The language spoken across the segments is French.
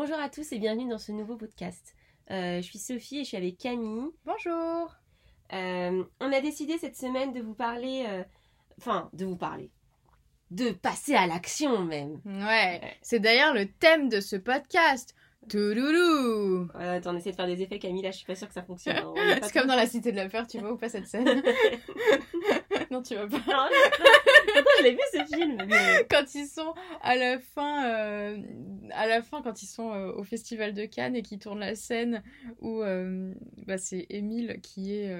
Bonjour à tous et bienvenue dans ce nouveau podcast. Euh, je suis Sophie et je suis avec Camille. Bonjour Euh, on a décidé cette semaine de vous parler, euh, enfin de vous parler, de passer à l'action même. Ouais, c'est d'ailleurs le thème de ce podcast. Touloulou attends, on essaie de faire des effets Camille, là je suis pas sûre que ça fonctionne. hein. C'est comme dans la Cité de la Peur, tu vois ou pas cette scène Non, tu vois pas. Non, je- Attends, je l'ai vu ce film. mais- quand ils sont à la fin, euh, à la fin quand ils sont euh, au festival de Cannes et qu'ils tournent la scène où euh, bah, c'est Émile qui est,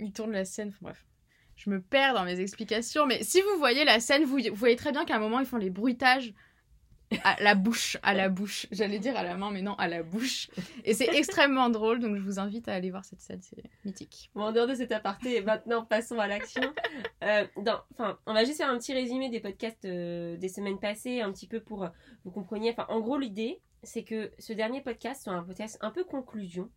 il tourne la scène. Enfin, bref, je me perds dans mes explications, mais si vous voyez la scène, vous, vous voyez très bien qu'à un moment ils font les bruitages à la bouche, à la bouche. J'allais dire à la main, mais non, à la bouche. Et c'est extrêmement drôle, donc je vous invite à aller voir cette scène, c'est mythique. Bon, en dehors de cet aparté, maintenant passons à l'action. Euh, Enfin, on va juste faire un petit résumé des podcasts euh, des semaines passées, un petit peu pour euh, vous compreniez. Enfin, en gros, l'idée, c'est que ce dernier podcast soit un podcast un peu conclusion.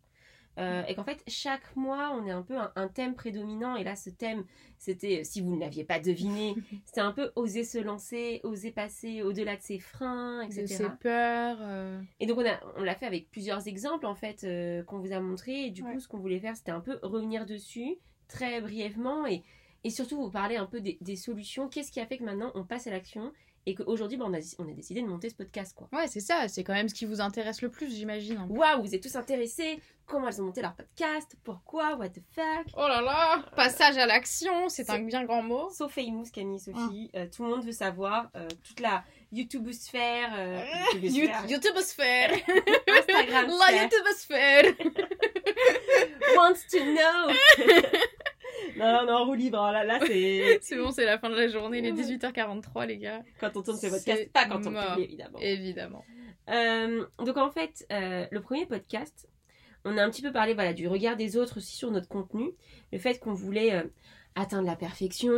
Euh, et qu'en fait, chaque mois, on est un peu un, un thème prédominant. Et là, ce thème, c'était, si vous ne l'aviez pas deviné, c'était un peu oser se lancer, oser passer au-delà de ses freins, De etc. ses peurs. euh, Et donc on a, on l'a fait avec plusieurs exemples en fait euh, qu'on vous a montré. Et du Ouais. coup, ce qu'on voulait faire, c'était un peu revenir dessus très brièvement et, et surtout vous parler un peu des, des solutions. Qu'est-ce qui a fait que maintenant on passe à l'action? Et qu'aujourd'hui, bah, on, a, on a décidé de monter ce podcast quoi. Ouais, c'est ça, c'est quand même ce qui vous intéresse le plus, j'imagine. hein. Waouh, vous êtes tous intéressés Comment elles ont monté leur podcast? Pourquoi? What the fuck? Oh là là Passage à l'action, c'est un bien grand mot. So famous, Camille, Sophie. Euh, tout le monde veut savoir. euh, toute la YouTubosphère. Euh, YouTubosphère, YouTubosphère Instagram La YouTubosphère wants to know. non, non, roue libre. Là, là c'est C'est bon, c'est la fin de la journée, il est 18h43 les gars. quand on tourne ce C'est podcast, pas quand on publie évidemment. Évidemment. Euh, donc en fait, euh, le premier podcast, on a un petit peu parlé voilà du regard des autres aussi sur notre contenu, le fait qu'on voulait euh, atteindre la perfection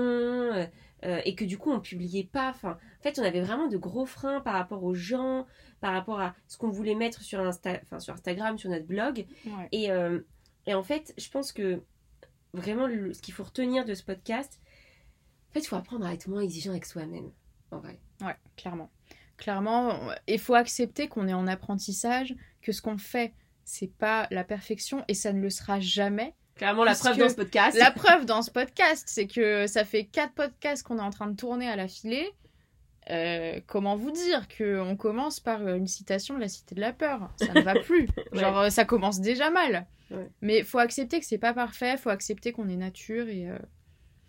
euh, et que du coup on publiait pas. Enfin, en fait, on avait vraiment de gros freins par rapport aux gens, par rapport à ce qu'on voulait mettre sur Insta, enfin sur Instagram, sur notre blog. Ouais. Et, euh, et en fait, je pense que vraiment, le- ce qu'il faut retenir de ce podcast, en fait, il faut apprendre à être moins exigeant avec soi-même, en vrai. Ouais, clairement. Clairement, il faut accepter qu'on est en apprentissage, que ce qu'on fait, c'est pas la perfection et ça ne le sera jamais. Clairement, la preuve dans ce podcast. La preuve dans ce podcast, c'est que ça fait quatre podcasts qu'on est en train de tourner à la filée. Euh, comment vous dire que on commence par euh, une citation de la Cité de la Peur Ça ne va plus. Genre, euh, ça commence déjà mal. Ouais. Mais faut accepter que c'est pas parfait, faut accepter qu'on est nature et euh,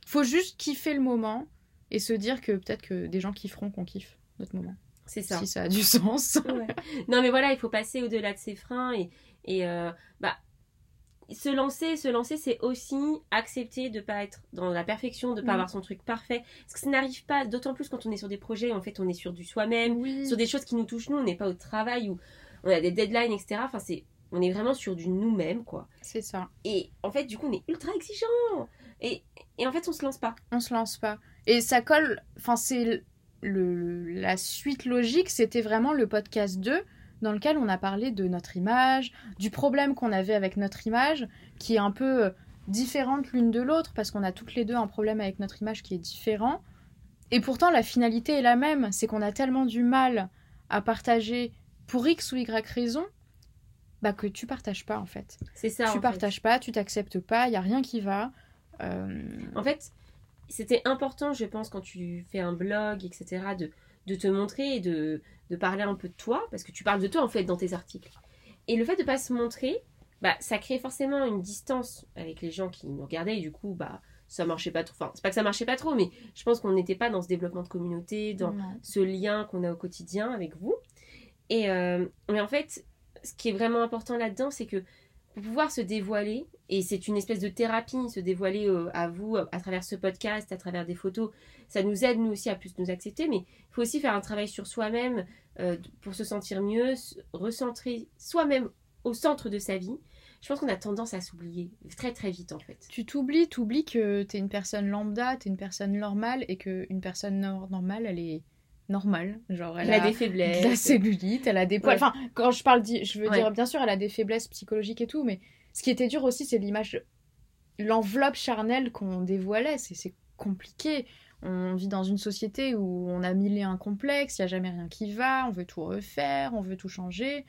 faut juste kiffer le moment et se dire que peut-être que des gens kifferont qu'on kiffe notre moment. C'est ça. Si ça a du sens. Ouais. Non, mais voilà, il faut passer au-delà de ses freins et, et euh, bah, se lancer, se lancer, c'est aussi accepter de pas être dans la perfection, de pas Mhm. avoir son truc parfait. Parce que ça n'arrive pas, d'autant plus quand on est sur des projets, en fait, on est sur du soi-même, Oui. sur des choses qui nous touchent nous, on n'est pas au travail où on a des deadlines, etc. Enfin, c'est, on est vraiment sur du nous-mêmes, quoi. C'est ça. Et en fait, du coup, on est ultra exigeant. Et, et en fait, on se lance pas. On se lance pas. Et ça colle. Enfin, c'est le, la suite logique, c'était vraiment le podcast 2 dans lequel on a parlé de notre image, du problème qu'on avait avec notre image, qui est un peu euh, différente l'une de l'autre, parce qu'on a toutes les deux un problème avec notre image qui est différent. Et pourtant, la finalité est la même, c'est qu'on a tellement du mal à partager pour X ou Y raison, bah que tu partages pas en fait. C'est ça. en tu fait. partages pas, tu t'acceptes pas, il y a rien qui va. Euh, En fait, c'était important, je pense, quand tu fais un blog, etc., de, de te montrer et de, de parler un peu de toi, parce que tu parles de toi, en fait, dans tes articles. Et le fait de pas se montrer, bah, ça crée forcément une distance avec les gens qui nous regardaient, et du coup, bah, ça marchait pas trop. Enfin, c'est pas que ça marchait pas trop, mais je pense qu'on n'était pas dans ce développement de communauté, dans ce lien qu'on a au quotidien avec vous. Et euh, mais en fait, ce qui est vraiment important là-dedans, c'est que pour pouvoir se dévoiler, et c'est une espèce de thérapie, se dévoiler euh, à vous à travers ce podcast, à travers des photos, ça nous aide nous aussi à plus nous accepter, mais il faut aussi faire un travail sur soi-même, euh, pour se sentir mieux, se recentrer soi-même au centre de sa vie, je pense qu'on a tendance à s'oublier très très vite en fait. Tu t'oublies, t'oublies que t'es une personne lambda, t'es une personne normale et qu'une personne nor- normale, elle est normale. Genre, elle, Elle a des de faiblesses. la cellulite, elle a des poils. Ouais. Enfin, quand je parle, je veux Ouais. dire, bien sûr, elle a des faiblesses psychologiques et tout, mais ce qui était dur aussi, c'est l'image, l'enveloppe charnelle qu'on dévoilait. C'est compliqué. On vit dans une société où on a mille et un complexes, il n'y a jamais rien qui va, on veut tout refaire, on veut tout changer.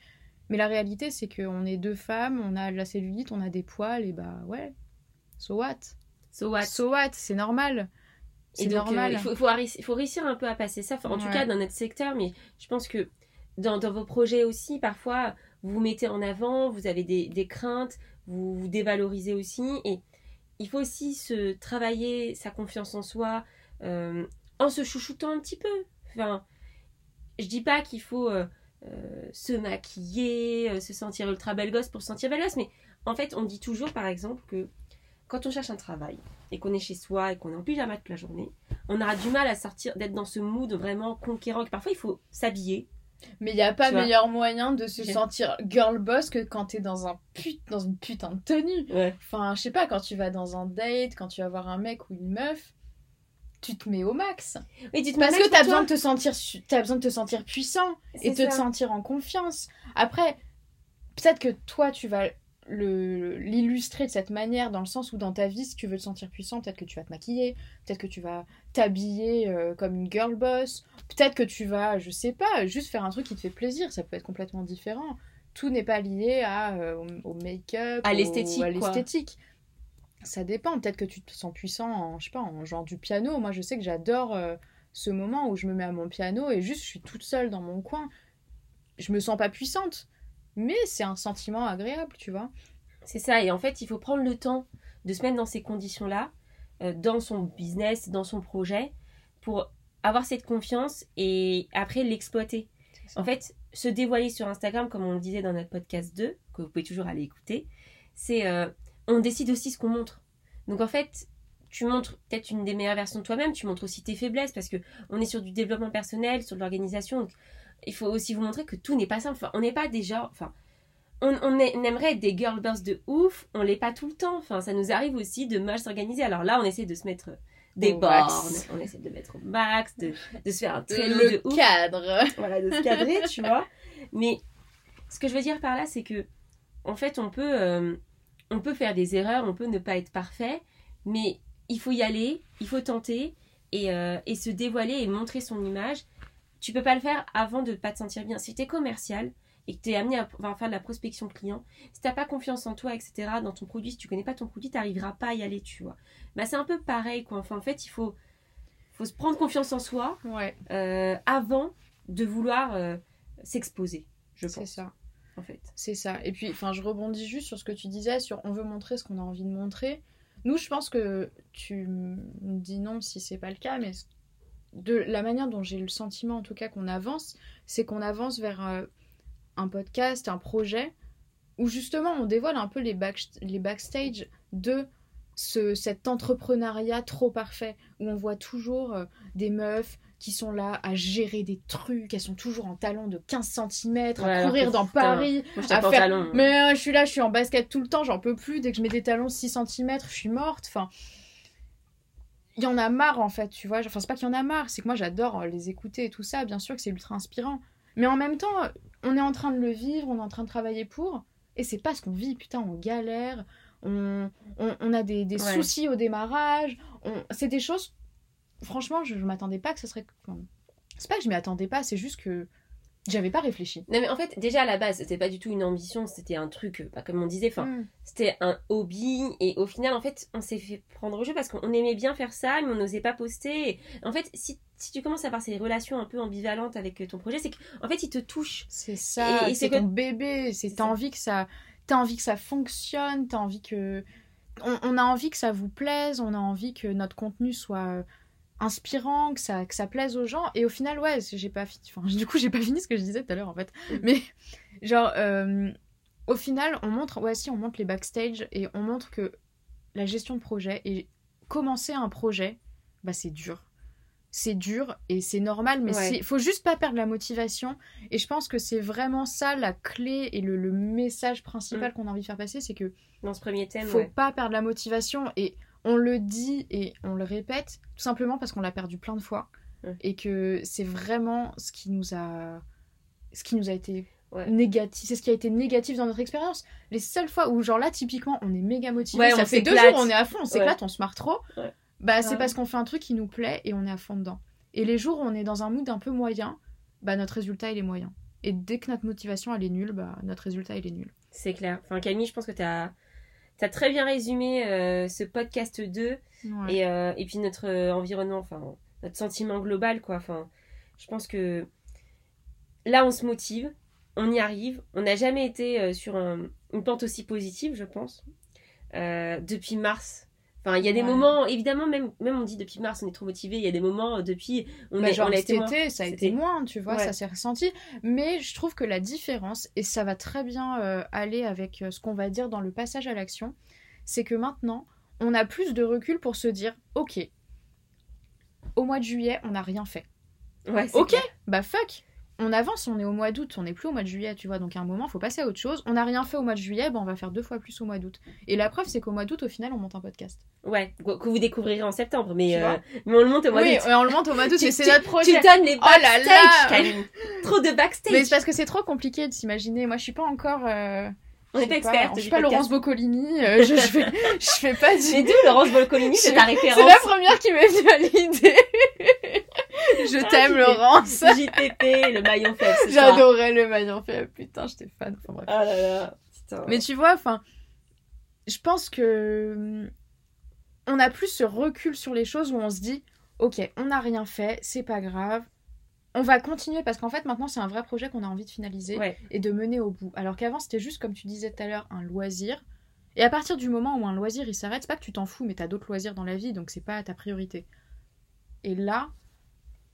Mais la réalité, c'est qu'on est deux femmes, on a de la cellulite, on a des poils, et bah ouais, so what? So what? So what? C'est normal. Et C'est donc, normal. euh, il faut, réussir un peu à passer ça, Enfin, en tout cas dans notre secteur, mais je pense que dans, dans vos projets aussi, parfois, vous vous mettez en avant, vous avez des, craintes, vous vous dévalorisez aussi, et il faut aussi se travailler sa confiance en soi euh, en se chouchoutant un petit peu. Enfin, je dis pas qu'il faut euh, euh, se maquiller, se sentir ultra belle gosse pour se sentir belle gosse, mais en fait, on dit toujours, par exemple, que quand on cherche un travail et qu'on est chez soi et qu'on est en pyjama toute la journée, on aura du mal à sortir, d'être dans ce mood vraiment conquérant. Parfois, il faut s'habiller. Mais il n'y a pas Tu vois. meilleur moyen de se sentir girl boss que quand t'es dans, un put... dans une putain de tenue. Ouais. Enfin, je sais pas, quand tu vas dans un date, quand tu vas voir un mec ou une meuf, tu te mets au max. Oui, tu te Parce mets que t'as besoin, de te sentir su- t'as besoin de te sentir puissant et de te sentir en confiance. Après, peut-être que toi, tu vas l'illustrer de cette manière dans le sens où dans ta vie, si tu veux te sentir puissant, peut-être que tu vas te maquiller, peut-être que tu vas t'habiller euh, comme une girl boss, peut-être que tu vas, je sais pas, juste faire un truc qui te fait plaisir. Ça peut être complètement différent. Tout n'est pas lié à, euh, au, make-up, À l'esthétique, à quoi. l'esthétique. Ça dépend. Peut-être que tu te sens puissant en, je sais pas, en jouant du piano. Moi, je sais que j'adore euh, ce moment où je me mets à mon piano et juste je suis toute seule dans mon coin. Je me sens pas puissante, mais c'est un sentiment agréable, tu vois. C'est ça. Et en fait, il faut prendre le temps de se mettre dans ces conditions-là, euh, dans son business, dans son projet, pour avoir cette confiance et après l'exploiter. En fait, se dévoiler sur Instagram, comme on le disait dans notre podcast 2, que vous pouvez toujours aller écouter, c'est euh, on décide aussi ce qu'on montre. Donc en fait, tu montres peut-être une des meilleures versions de toi-même, tu montres aussi tes faiblesses parce que on est sur du développement personnel, sur de l'organisation. Il faut aussi vous montrer que tout n'est pas simple. Enfin, on n'est pas déjà, enfin, on, on, est- on aimerait être des girl boss de ouf, on l'est pas tout le temps. Enfin, ça nous arrive aussi de mal s'organiser. Alors là, on essaie de se mettre des Au bornes, max. on essaie de mettre au max, de, de se faire un le de ouf cadre. voilà, de se cadrer, tu vois. Mais ce que je veux dire par là, c'est que, en fait, on peut, euh, on peut faire des erreurs, on peut ne pas être parfait, mais il faut y aller, il faut tenter et, euh, et se dévoiler et montrer son image. Tu peux pas le faire avant de pas te sentir bien. Si tu es commercial et que tu es amené à à faire de la prospection client, si t'as pas confiance en toi, etc., dans ton produit, si tu connais pas ton produit, t'arriveras pas à y aller, tu vois. Bah, c'est un peu pareil, quoi. Enfin, en fait, il faut, faut se prendre confiance en soi, Ouais, euh, avant de vouloir euh, s'exposer, je c'est pense, ça. en fait. C'est ça. Et puis, enfin, je rebondis juste sur ce que tu disais, sur on veut montrer ce qu'on a envie de montrer. Nous, je pense que tu me dis non si c'est pas le cas, mais de la manière dont j'ai le sentiment, en tout cas, qu'on avance, c'est qu'on avance vers euh, un podcast, un projet, où justement on dévoile un peu les, back- les backstage de ce, cet entrepreneuriat trop parfait, où on voit toujours euh, des meufs qui sont là à gérer des trucs, elles sont toujours en talons de 15 cm, à courir dans putain, Paris, Moi, je à faire- talon. mais euh, je suis là, je suis en basket tout le temps, j'en peux plus. Dès que je mets des talons 6 cm, je suis morte. Enfin, il y en a marre en fait, tu vois. Enfin, c'est pas qu'il y en a marre, c'est que moi j'adore euh, les écouter et tout ça. Bien sûr que c'est ultra inspirant. Mais en même temps, euh, on est en train de le vivre, on est en train de travailler pour. Et c'est pas ce qu'on vit, putain, on galère. On, on, on a des, des Ouais. soucis au démarrage. on- C'est des choses. Franchement, je, je m'attendais pas que ce serait. enfin, c'est pas que je m'y attendais pas, c'est juste que j'avais pas réfléchi. Non, mais en fait, déjà à la base, c'était pas du tout une ambition, c'était un truc, euh, bah, comme on disait, enfin, Mm. c'était un hobby. Et au final, en fait, on s'est fait prendre au jeu parce qu'on aimait bien faire ça, mais on n'osait pas poster. Et en fait, si, si tu commences à avoir ces relations un peu ambivalentes avec euh, ton projet, c'est qu'en fait, il te touche. C'est ça, Et- et c'est ton bébé, c'est t'as envie que ça t'as envie que ça fonctionne, t'as envie que on, on a envie que ça vous plaise, on a envie que notre contenu soit inspirant, que ça que ça plaise aux gens et au final ouais, j'ai pas fini enfin du coup, j'ai pas fini ce que je disais tout à l'heure en fait. Mhm. Mais genre euh, au final, on montre ouais si on montre les backstage et on montre que la gestion de projet et commencer un projet, bah c'est dur. c'est dur et c'est normal, mais Ouais. il faut juste pas perdre la motivation. Et je pense que c'est vraiment ça la clé et le, le message principal qu'on a envie de faire passer, c'est que Dans ce premier thème, faut ouais. pas perdre la motivation. Et on le dit et on le répète, tout simplement parce qu'on l'a perdu plein de fois. Ouais. Et que c'est vraiment ce qui nous a, ce qui nous a été Ouais. négatif. C'est ce qui a été négatif dans notre expérience. Les seules fois où, genre là, typiquement, on est méga motivé, Ouais, ça on fait deux jours, on est à fond, on s'éclate, on se marre trop. Bah, c'est parce qu'on fait un truc qui nous plaît et on est à fond dedans. Et les jours où on est dans un mood un peu moyen, bah notre résultat il est moyen. Et dès que notre motivation elle est nulle, bah notre résultat il est nul. C'est clair. Enfin, Camille, je pense que tu as, très bien résumé euh, ce podcast 2 Ouais. et, euh, et puis notre euh, environnement, enfin, notre sentiment global, quoi. Enfin, je pense que là, on se motive, on y arrive. On n'a jamais été sur un- une pente aussi positive, je pense, depuis mars. Enfin, il y a des Ouais. moments, évidemment, même, même on dit depuis mars, on est trop motivé. Il y a des moments euh, depuis, on, Bah, est, genre on a cet été ça a été moins, tu vois, Ouais. ça s'est ressenti. Mais je trouve que la différence, et ça va très bien euh, aller avec euh, ce qu'on va dire dans le passage à l'action, c'est que maintenant, on a plus de recul pour se dire, ok, au mois de juillet, on n'a rien fait. Ouais, Ok, clair. bah fuck. On avance, on est au mois d'août, on n'est plus au mois de juillet, tu vois. Donc à un moment, faut passer à autre chose. On n'a rien fait au mois de juillet, bah on va faire deux fois plus au mois d'août. Et la preuve, c'est qu'au mois d'août, au final, on monte un podcast. Ouais, que vous découvrirez en septembre, mais, Tu euh, mais on le monte au mois oui, d'août. ouais, on le monte au mois d'août, Tu- mais c'est tu- notre Tu projet. donnes les Oh là backstage, là. Trop de backstage. Mais c'est parce que c'est trop compliqué de s'imaginer. Moi, je suis pas encore. euh, On pas experte Je suis pas. Laurence Boccolini. euh, je, je fais, je fais pas du. Mais d'où Laurence Bolcolini, c'est ta C'est référence. la première qui m'est venue à l'idée. Je Ah, t'aime. Laurence. JPP, le maillon faible. J'adorais le maillon faible. Putain, j'étais fan. Enfin. Oh là là. Putain. Mais tu vois, enfin, je pense que hum, on a plus ce recul sur les choses où on se dit, ok, on n'a rien fait, c'est pas grave. On va continuer parce qu'en fait maintenant c'est un vrai projet qu'on a envie de finaliser Ouais. et de mener au bout. Alors qu'avant c'était juste comme tu disais tout à l'heure un loisir. Et à partir du moment où un loisir il s'arrête, c'est pas que tu t'en fous, mais t'as d'autres loisirs dans la vie donc c'est pas ta priorité. Et là,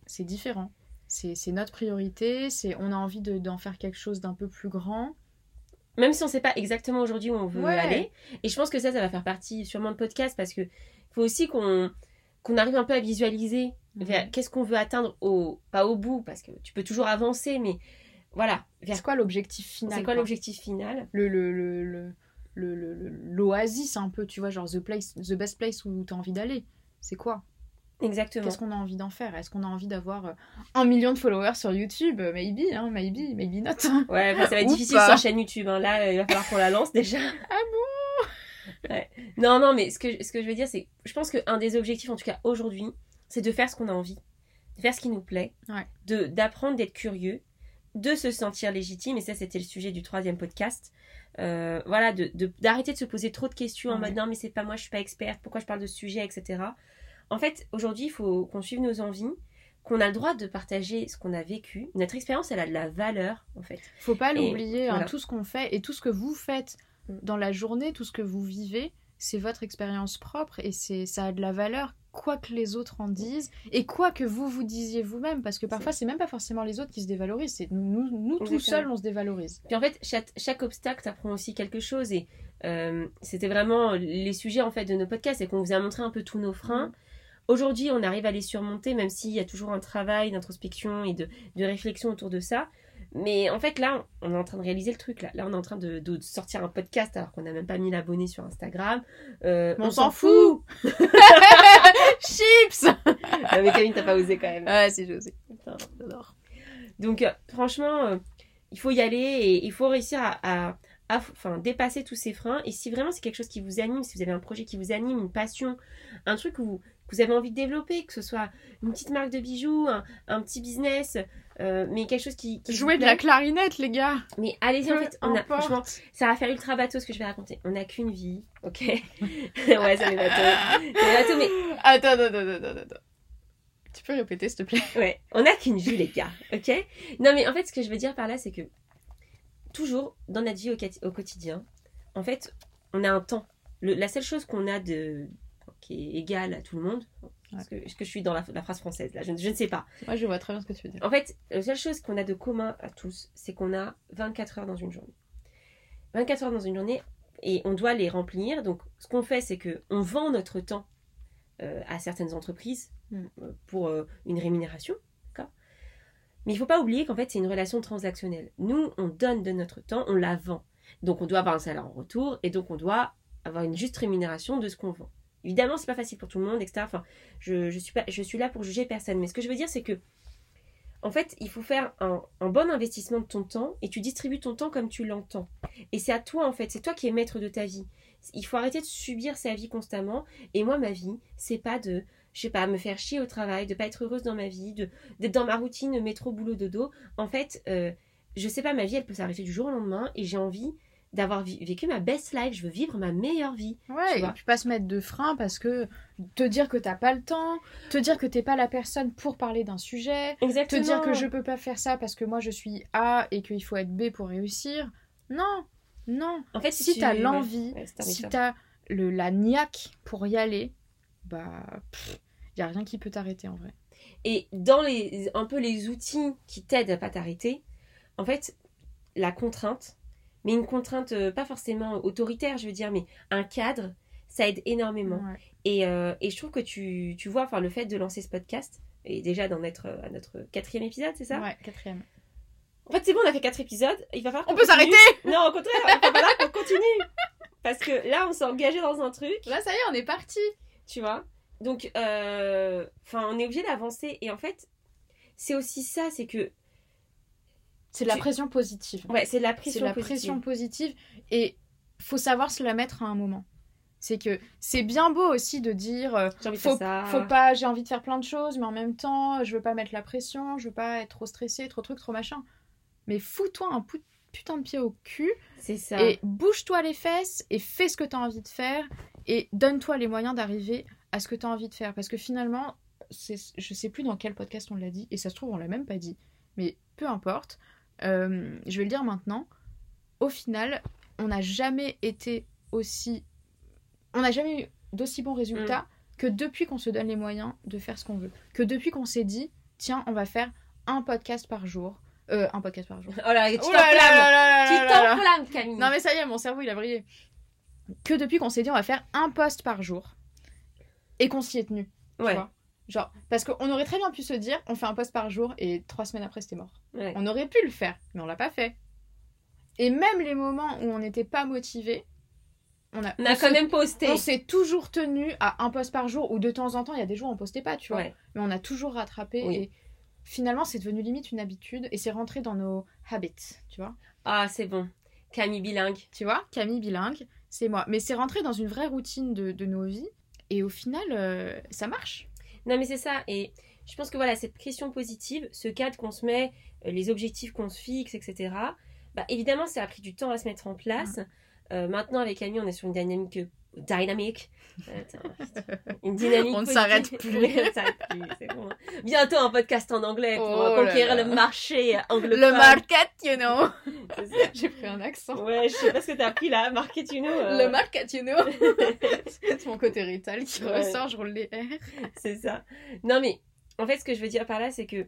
c'est différent. C'est notre priorité, c'est on a envie de- d'en faire quelque chose d'un peu plus grand. Même si on sait pas exactement aujourd'hui où on veut Ouais. aller. Et je pense que ça, ça va faire partie sûrement de podcast parce que faut aussi qu'on qu'on arrive un peu à visualiser vers qu'est-ce qu'on veut atteindre au pas au bout parce que tu peux toujours avancer mais voilà vers C'est quoi l'objectif final c'est quoi l'objectif final? Le le le le le- le- l'oasis un peu tu vois genre the place the best place où t'as envie d'aller c'est quoi? Exactement qu'est-ce qu'on a envie d'en faire? Est-ce qu'on a envie d'avoir euh, un million de followers sur YouTube? Euh, maybe hein maybe maybe not ouais enfin, ça va être Ou difficile pas. sur la chaîne YouTube hein. là euh, il va falloir qu'on la lance déjà ah bon? Ouais. Non, non, mais ce que, ce que je veux dire, c'est je pense qu'un des objectifs, en tout cas aujourd'hui, c'est de faire ce qu'on a envie, de faire ce qui nous plaît, Ouais. de d'apprendre d'être curieux, de se sentir légitime, et ça, c'était le sujet du troisième podcast. Euh, voilà, de de- d'arrêter de, se poser trop de questions en mode non, mais c'est pas moi, je suis pas experte, pourquoi je parle de ce sujet, etc. En fait, aujourd'hui, il faut qu'on suive nos envies, qu'on a le droit de partager ce qu'on a vécu. Notre expérience, elle a de la valeur, en fait. faut pas l'oublier hein, voilà. tout ce qu'on fait et tout ce que vous faites Mm. dans la journée tout ce que vous vivez c'est votre expérience propre et c'est ça a de la valeur quoi que les autres en disent et quoi que vous vous disiez vous-même parce que parfois c'est même pas forcément les autres qui se dévalorisent c'est nous, nous, tout seuls on se dévalorise Puis en fait, chaque, chaque obstacle t'apprend aussi quelque chose et euh, c'était vraiment les sujets en fait de nos podcasts et qu'on vous a montré un peu tous nos freins. Aujourd'hui, on arrive à les surmonter, même s'il y a toujours un travail d'introspection et de, de réflexion autour de ça. Mais en fait, là, on est en train de réaliser le truc. Là, là on est en train de, de sortir un podcast alors qu'on n'a même pas mis l'abonné sur Instagram. Euh, on s'en fout. chips Non, mais Camille, t'as pas osé quand même. ouais c'est José Putain. j'adore Donc, euh, franchement, euh, il faut y aller et il faut réussir à, à- à- enfin, dépasser tous ces freins. Et si vraiment c'est quelque chose qui vous anime, si vous avez un projet qui vous anime, une passion, un truc que vous, que vous avez envie de développer, que ce soit une petite marque de bijoux, un, un petit business, euh, mais quelque chose qui. qui jouer de la clarinette les gars Mais allez-y, en fait, on a, franchement, ça va faire ultra bateau ce que je vais raconter. On n'a qu'une vie, ok? Ouais, ça bateau. C'est bateau, mais attends attends attends attends tu peux répéter s'il te plaît? Ouais, on n'a qu'une vue, les gars, ok? Non, mais en fait, ce que je veux dire par là, c'est que toujours dans notre vie au, quotidien, en fait, on a un temps. Le- la seule chose qu'on a de qui est égale à tout le monde, est-ce que, je suis dans la, la phrase française là je, ne- je ne sais pas. moi je vois très bien ce que tu veux dire En fait, la seule chose qu'on a de commun à tous, c'est qu'on a 24 heures dans une journée. 24 heures dans une journée et on doit les remplir. Donc, ce qu'on fait, c'est que on vend notre temps euh, à certaines entreprises Mm. euh, pour euh, une rémunération. d'accord? Mais il faut pas oublier qu'en fait, c'est une relation transactionnelle. Nous, on donne de notre temps, on la vend. Donc, on doit avoir un salaire en retour et donc on doit avoir une juste rémunération de ce qu'on vend. Évidemment, c'est pas facile pour tout le monde, etc. Enfin, je, suis pas, je suis là pour juger personne. Mais ce que je veux dire, c'est que, en fait, il faut faire un, bon investissement de ton temps et tu distribues ton temps comme tu l'entends. Et c'est à toi, en fait. C'est toi qui es maître de ta vie. Il faut arrêter de subir sa vie constamment. Et moi, ma vie, c'est pas de, je sais pas, me faire chier au travail, de pas être heureuse dans ma vie, de d'être dans ma routine métro, boulot, dodo. En fait, euh, je sais pas, ma vie, elle peut s'arrêter du jour au lendemain et j'ai envie d'avoir vécu ma best life. Je veux vivre ma meilleure vie. Ouais, Tu et vois. puis pas se mettre de frein parce que te dire que t'as pas le temps, te dire que t'es pas la personne pour parler d'un sujet, te dire que je peux pas faire ça parce que moi je suis A et qu'il faut être B pour réussir. Non, non. En fait, Si tu- t'as l'envie, Ouais, si t'as le la niaque pour y aller, bah pff, y a rien qui peut t'arrêter en vrai. Et dans les, un peu les outils qui t'aident à pas t'arrêter, en fait, la contrainte, mais une contrainte euh, pas forcément autoritaire, je veux dire, mais un cadre, ça aide énormément. Ouais. Et, euh, et je trouve que tu, tu vois, enfin, le fait de lancer ce podcast, et déjà d'en être euh, à notre quatrième épisode, c'est ça? Ouais, quatrième. En fait, c'est bon, on a fait quatre épisodes, il va falloir On peut s'arrêter Non, au contraire, il va falloir qu'on continue. Parce que là, on s'est engagé dans un truc. Là ça y est, on est parti. tu vois? Donc, euh, enfin, on est obligé d'avancer. Et en fait, c'est aussi ça, c'est que, C'est de la Tu- pression positive. ouais, c'est de la pression la positive. pression positive et faut savoir se la mettre à un moment. C'est que c'est bien beau aussi de dire euh, J'ai envie de faut, ça. faut pas j'ai envie de faire plein de choses mais en même temps je veux pas mettre la pression, je veux pas être trop stressée, trop truc, trop machin. Mais fous-toi un pu- putain de pied au cul C'est ça. et bouge-toi les fesses et fais ce que tu as envie de faire et donne-toi les moyens d'arriver à ce que tu as envie de faire parce que finalement je sais plus dans quel podcast on l'a dit et ça se trouve on l'a même pas dit mais peu importe Euh, je vais le dire maintenant au final on n'a jamais été aussi on n'a jamais eu d'aussi bons résultats que depuis qu'on se donne les moyens de faire ce qu'on veut que depuis qu'on s'est dit tiens on va faire un podcast par jour Euh, un podcast par jour Oh là, tu Oh t'enflammes. Camille. Non mais ça y est, mon cerveau il a brillé. Que depuis qu'on s'est dit on va faire un post par jour et qu'on s'y est tenu. tu ouais. vois. Genre, parce qu'on aurait très bien pu se dire on fait un post par jour et trois semaines après c'était mort. ouais. On aurait pu le faire, mais on l'a pas fait. Et même les moments où on n'était pas motivé, on a, On a se- quand même posté. on s'est toujours tenu à un post par jour ou de temps en temps il y a des jours où on postait pas, tu vois. Ouais. Mais on a toujours rattrapé Oui. et finalement c'est devenu limite une habitude et c'est rentré dans nos habits, tu vois. Ah, c'est bon. Camille bilingue. Tu vois, Camille bilingue, c'est moi. Mais c'est rentré dans une vraie routine de, de nos vies. Et au final, euh, ça marche. Non, mais c'est ça. Et je pense que voilà, cette pression positive, ce cadre qu'on se met, euh, les objectifs qu'on se fixe, etc. Bah, évidemment, ça a pris du temps à se mettre en place. Euh, maintenant, avec Camille, on est sur une dynamique dynamique. Putain. une dynamique. On ne s'arrête plus. Bon. Bientôt un podcast en anglais pour Oh euh, là conquérir là. le marché anglophone. Le market, you know. J'ai pris un accent. Ouais, je sais pas ce que t'as pris là, Marketuno. euh, Le market, you know. c'est mon côté rital qui Ouais. ressort, je roule les R. c'est ça. Non, mais en fait, ce que je veux dire par là, c'est que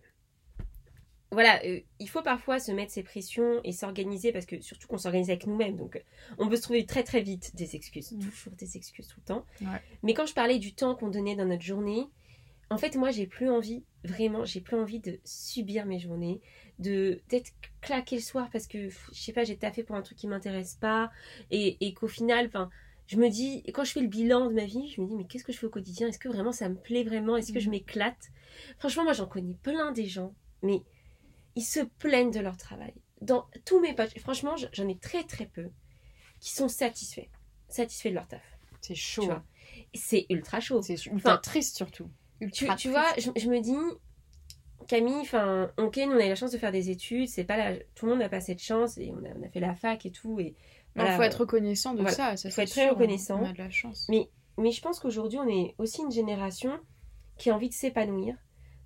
voilà, euh, il faut parfois se mettre ses pressions et s'organiser parce que surtout qu'on s'organise avec nous-mêmes. Donc, euh, on peut se trouver très très vite des excuses, Mm. toujours des excuses tout le temps. Ouais. Mais quand je parlais du temps qu'on donnait dans notre journée, en fait, moi, j'ai plus envie, vraiment, j'ai plus envie de subir mes journées, de d'être claqué le soir parce que, je sais pas, j'ai taffé pour un truc qui m'intéresse pas et, et qu'au final, enfin, je me dis, quand je fais le bilan de ma vie, je me dis, mais qu'est-ce que je fais au quotidien? Est-ce que vraiment ça me plaît vraiment? Est-ce que je Mhm. m'éclate? Franchement, moi, j'en connais plein des gens, mais ils se plaignent de leur travail. Dans tous mes potes, franchement, j'en ai très très peu qui sont satisfaits, satisfaits de leur taf. C'est Tu chaud. C'est ultra chaud. C'est ultra Enfin, triste surtout. Tu, Ultra tu triste. vois, je, je me dis, Camille, enfin, ok, nous on a eu la chance de faire des études, c'est pas la... tout le monde n'a pas cette chance, et on a, on a fait la fac et tout, et Il faut être reconnaissant de Voilà. ça. ça Faut être très sûr, reconnaissant. On a de la chance. Mais- Mais je pense qu'aujourd'hui, on est aussi une génération qui a envie de s'épanouir.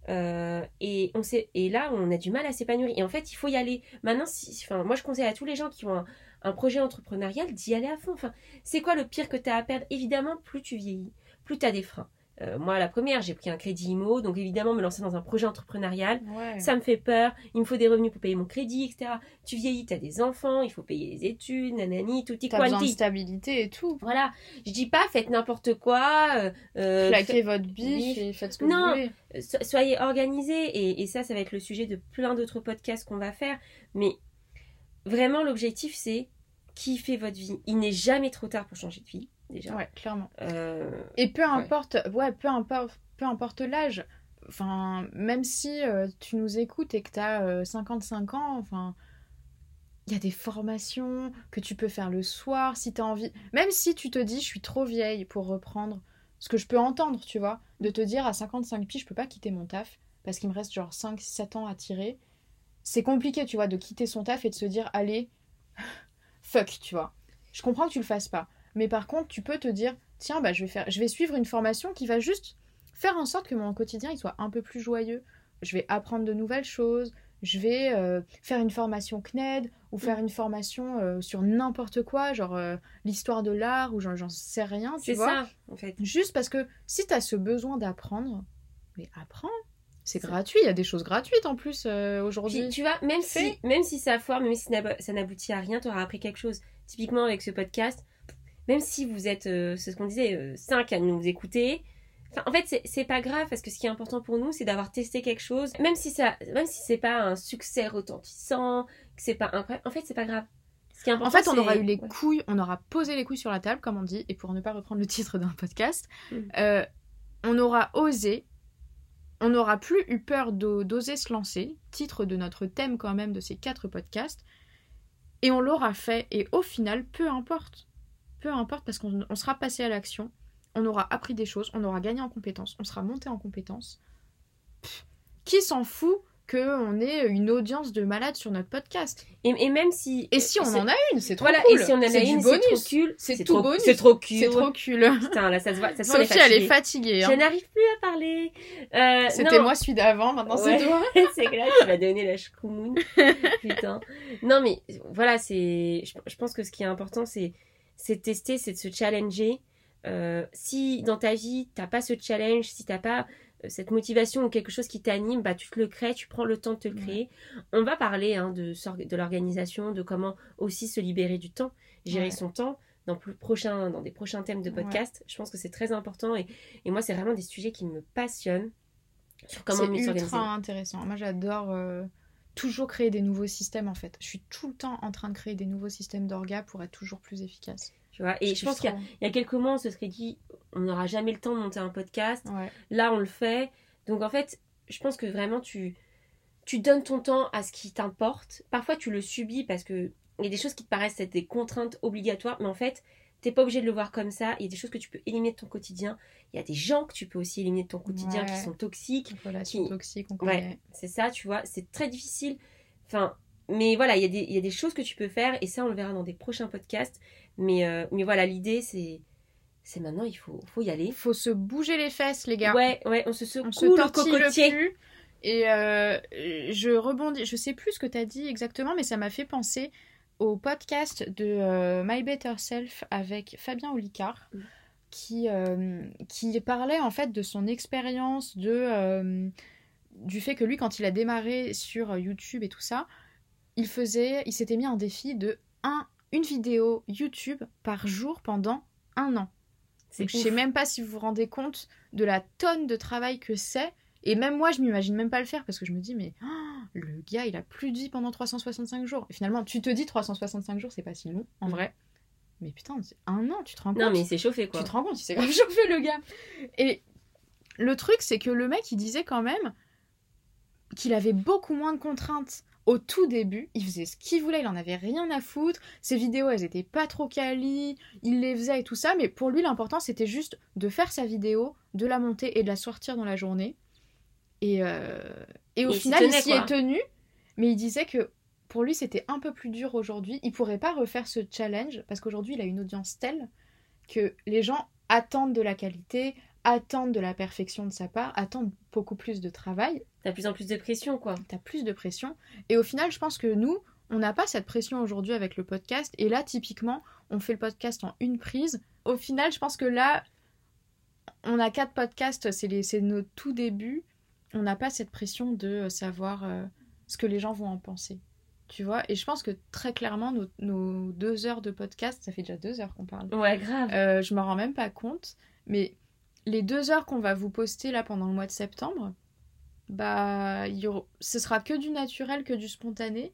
Euh, et, on et là, on a du mal à s'épanouir. Et en fait, il faut y aller. Maintenant, si, enfin, moi, je conseille à tous les gens qui ont un, un projet entrepreneurial d'y aller à fond. Enfin, c'est quoi le pire que tu as à perdre? Évidemment, plus tu vieillis, plus tu as des freins. Euh, moi, la première, j'ai pris un crédit IMO, donc évidemment, me lancer dans un projet entrepreneurial, Ouais. ça me fait peur. Il me faut des revenus pour payer mon crédit, etc. Tu vieillis, tu as des enfants, il faut payer les études, nanani, tutti T'as besoin de quanti. stabilité et tout. Voilà, je dis pas faites n'importe quoi, euh, euh, votre bif. et faites ce que Non. vous voulez. so- soyez organisés et, et ça, ça va être le sujet de plein d'autres podcasts qu'on va faire. Mais vraiment, l'objectif, c'est kiffer votre vie. Il n'est jamais trop tard pour changer de vie, déjà. Ouais, clairement. Euh, Et peu importe, ouais, peu importe, peu importe l'âge. Enfin, même si euh, tu nous écoutes et que tu as 55 ans, enfin, il y a des formations que tu peux faire le soir si tu as envie. Même si tu te dis, je suis trop vieille pour reprendre ce que je peux entendre, tu vois, de te dire à 55 piges, je peux pas quitter mon taf parce qu'il me reste genre 5-7 ans à tirer. C'est compliqué, tu vois, de quitter son taf et de se dire, allez, fuck, tu vois. Je comprends que tu le fasses pas. Mais par contre, tu peux te dire, tiens, bah, je, vais faire, je vais suivre une formation qui va juste faire en sorte que mon quotidien il soit un peu plus joyeux. Je vais apprendre de nouvelles choses. Je vais euh, faire une formation CNED ou faire une formation euh, sur n'importe quoi, genre euh, l'histoire de l'art ou j'en sais rien, tu c'est vois. ça, en fait. Juste parce que si tu as ce besoin d'apprendre, mais apprends. C'est C'est- gratuit, il y a des choses gratuites en plus aujourd'hui. Tu vois, même si, même si ça foire, même si ça n'aboutit à rien, tu auras appris quelque chose. Typiquement, avec ce podcast, même si vous êtes, euh, c'est ce qu'on disait, 5 à nous écouter, enfin, en fait, c'est- pas grave parce que ce qui est important pour nous, c'est d'avoir testé quelque chose. Même si, ça, même si c'est pas un succès retentissant, que c'est pas incroyable, en fait, c'est pas grave. Ce qui est En fait, on aura eu les ouais. couilles, on aura posé les couilles sur la table, comme on dit, et pour ne pas reprendre le titre d'un podcast, Mm. euh, on aura osé, on n'aura plus eu peur d'o- d'oser se lancer, titre de notre thème quand même de ces quatre podcasts, et on l'aura fait, et au final, peu importe. Peu importe, parce qu'on on sera passé à l'action, on aura appris des choses, on aura gagné en compétences, on sera monté en compétences. Pff, qui s'en fout qu'on ait une audience de malades sur notre podcast? Et, et même si. Et si on en a une, c'est trop Voilà, cool. et si on en a C'est une, c'est trop cool. C'est tout trop, bonus. C'est trop cool. C'est trop cool. Putain, là, ça se voit. Ça se voit, Sophie, elle est fatiguée. Je hein. n'arrive plus à parler. Euh, C'était non. moi celui d'avant, maintenant Ouais. c'est toi. c'est clair, tu m'as donné la chkoumoun. Putain. Non, mais voilà, c'est. Je, je pense que ce qui est important, c'est c'est de tester, c'est de se challenger. Euh, si dans ta vie, t'as pas ce challenge, si t'as pas euh, cette motivation ou quelque chose qui t'anime, bah tu te le crées, tu prends le temps de te le Ouais. créer. On va parler hein, de, de l'organisation, de comment aussi se libérer du temps, gérer Ouais. son temps. Dans, plus prochain, dans des prochains thèmes de Ouais. podcast, je pense que c'est très important et, et moi c'est vraiment des sujets qui me passionnent sur comment C'est mieux s'organiser. ultra intéressant. Moi j'adore euh, toujours créer des nouveaux systèmes en fait. Je suis tout le temps en train de créer des nouveaux systèmes d'orga pour être toujours plus efficace. Tu vois, et je, pense qu'il y, a- y quelques mois, on se serait dit, on n'aura jamais le temps de monter un podcast. Ouais. Là, on le fait. Donc, en fait, je pense que vraiment, tu, tu donnes ton temps à ce qui t'importe. Parfois, tu le subis parce que il y a des choses qui te paraissent être des contraintes obligatoires, mais en fait, t'es pas obligé de le voir comme ça. Il y a des choses que tu peux éliminer de ton quotidien. Il y a des gens que tu peux aussi éliminer de ton quotidien qui Ouais. sont toxiques. Relation Qui- toxique, on Ouais, connaît. c'est ça, tu vois. C'est très difficile. Enfin, mais voilà, il y, a des- il y a des choses que tu peux faire et ça, on le verra dans des prochains podcasts. Mais, euh, mais voilà, l'idée, c'est c'est maintenant, il faut, faut y aller. Il faut se bouger les fesses, les gars. Ouais, ouais, on se secoue on se le cocotier. Et euh, je rebondis, je sais plus ce que tu as dit exactement, mais ça m'a fait penser au podcast de euh, My Better Self avec Fabien Olicard, Mm. qui, euh, qui parlait en fait de son expérience, de, euh, du fait que lui, quand il a démarré sur YouTube et tout ça, il faisait, il s'était mis un défi de un, une vidéo YouTube par jour pendant un an. Donc, je sais même pas si vous vous rendez compte de la tonne de travail que c'est. Et même moi, je m'imagine même pas le faire parce que je me dis, mais oh, le gars, il a plus de vie pendant 365 jours. Et finalement, tu te dis 365 jours, c'est pas si long, en Mhm. vrai. Mais putain, c'est un an, tu te rends compte? Non, mais c'est chauffé, quoi. Tu te rends compte, il s'est grave chauffé, le gars. Et le truc, c'est que le mec, il disait quand même qu'il avait beaucoup moins de contraintes au tout début. Il faisait ce qu'il voulait, il en avait rien à foutre. Ses vidéos, elles étaient pas trop quali, il les faisait et tout ça. Mais pour lui, l'important, c'était juste de faire sa vidéo, de la monter et de la sortir dans la journée. Et, euh, et au Et final, il s'y est tenu. Mais il disait que pour lui, c'était un peu plus dur aujourd'hui. Il pourrait pas refaire ce challenge parce qu'aujourd'hui, il a une audience telle que les gens attendent de la qualité, attendent de la perfection de sa part, attendent beaucoup plus de travail. T'as plus en plus de pression, quoi. T'as plus de pression. Et au final, je pense que nous, on n'a pas cette pression aujourd'hui avec le podcast. Et là, typiquement, on fait le podcast en une prise. Au final, je pense que là, on a quatre podcasts, c'est nos tout débuts. On n'a pas cette pression de euh, savoir euh, ce que les gens vont en penser. Tu vois? Et je pense que très clairement, nos, nos deux heures de podcast, ça fait déjà deux heures qu'on parle. Ouais, grave. Euh, je m'en rends même pas compte. Mais les deux heures qu'on va vous poster là pendant le mois de septembre, bah, il y aura- ce sera que du naturel, que du spontané.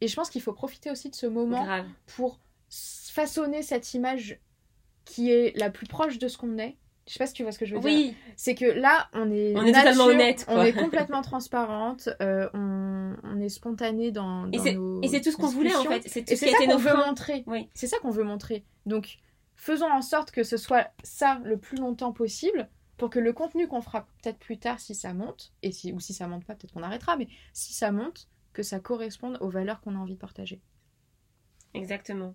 Et je pense qu'il faut profiter aussi de ce moment grave. pour façonner cette image qui est la plus proche de ce qu'on est. Je sais pas si tu vois ce que je veux dire. Oui, C'est que là, on est On est totalement nature, honnête, quoi. On est complètement transparente. euh, on, on est spontané dans, Et dans nos et c'est tout ce qu'on voulait en fait. C'est tout ce qui qu'on veut montrer. Oui. C'est ça qu'on veut montrer. Donc, faisons en sorte que ce soit ça le plus longtemps possible pour que le contenu qu'on fera peut-être plus tard, si ça monte, et si, ou si ça monte pas, peut-être qu'on arrêtera, mais si ça monte, que ça corresponde aux valeurs qu'on a envie de partager. Exactement.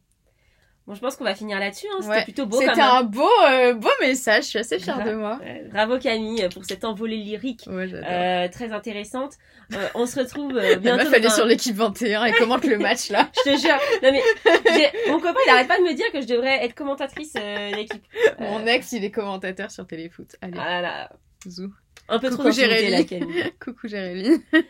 Bon, je pense qu'on va finir là-dessus. Hein. C'était Ouais. plutôt beau C'était un beau, euh, beau message, je suis assez fière de moi. Bravo Camille pour cette envolée lyrique Ouais, euh, très intéressante. Euh, on se retrouve euh, La bientôt. meuf, elle est dans un- sur l'équipe 21 et commente le match là. Je te jure. Non mais mon copain il arrête pas de me dire que je devrais être commentatrice euh, d'équipe. Mon ex, il est commentateur sur Téléfoot. Allez, Ah là là. zou. Un peu trop Coucou, Jérémy. là, Camille. Coucou Jérémy.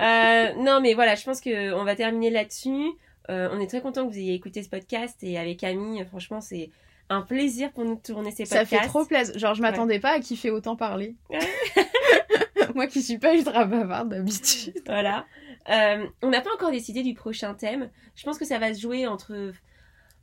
Euh, non mais voilà, je pense que on va terminer là-dessus. Euh, on est très content que vous ayez écouté ce podcast et avec Camille, franchement c'est un plaisir pour nous de tourner ces Ça podcasts. fait trop plaisir. Genre, je m'attendais pas à kiffer autant parler. Moi qui suis pas ultra bavarde d'habitude. Voilà. Euh, on n'a pas encore décidé du prochain thème. Je pense que ça va se jouer entre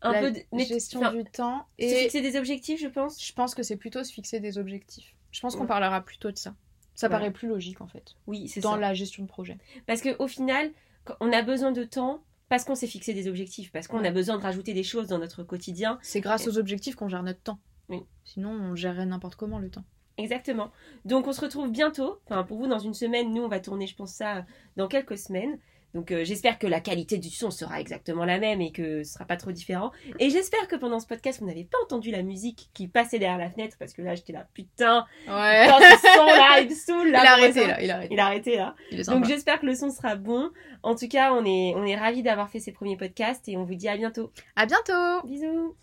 un La peu de mais- gestion enfin, du temps se et fixer des objectifs, je pense. je pense que c'est plutôt se fixer des objectifs. Je pense qu'on parlera plutôt de ça. Ça Ouais. paraît plus logique en fait Oui, c'est dans ça. la gestion de projet. Parce que au final, on a besoin de temps parce qu'on s'est fixé des objectifs, parce qu'on Ouais. a besoin de rajouter des choses dans notre quotidien. C'est grâce aux objectifs qu'on gère notre temps. Oui. Sinon, on gérerait n'importe comment le temps. Exactement. Donc on se retrouve bientôt. Enfin pour vous dans une semaine. Nous on va tourner, je pense ça dans quelques semaines. Donc euh, j'espère que la qualité du son sera exactement la même et que ce sera pas trop différent. Et j'espère que pendant ce podcast vous n'avez pas entendu la musique qui passait derrière la fenêtre parce que là j'étais là putain. Ouais. Putain, ce son là il me saoule Il là. a pour arrêté ça. là, il a arrêté. Il a arrêté là. Il Donc j'espère que le son sera bon. En tout cas, on est, on est ravis d'avoir fait ces premiers podcasts et on vous dit à bientôt. À bientôt Bisous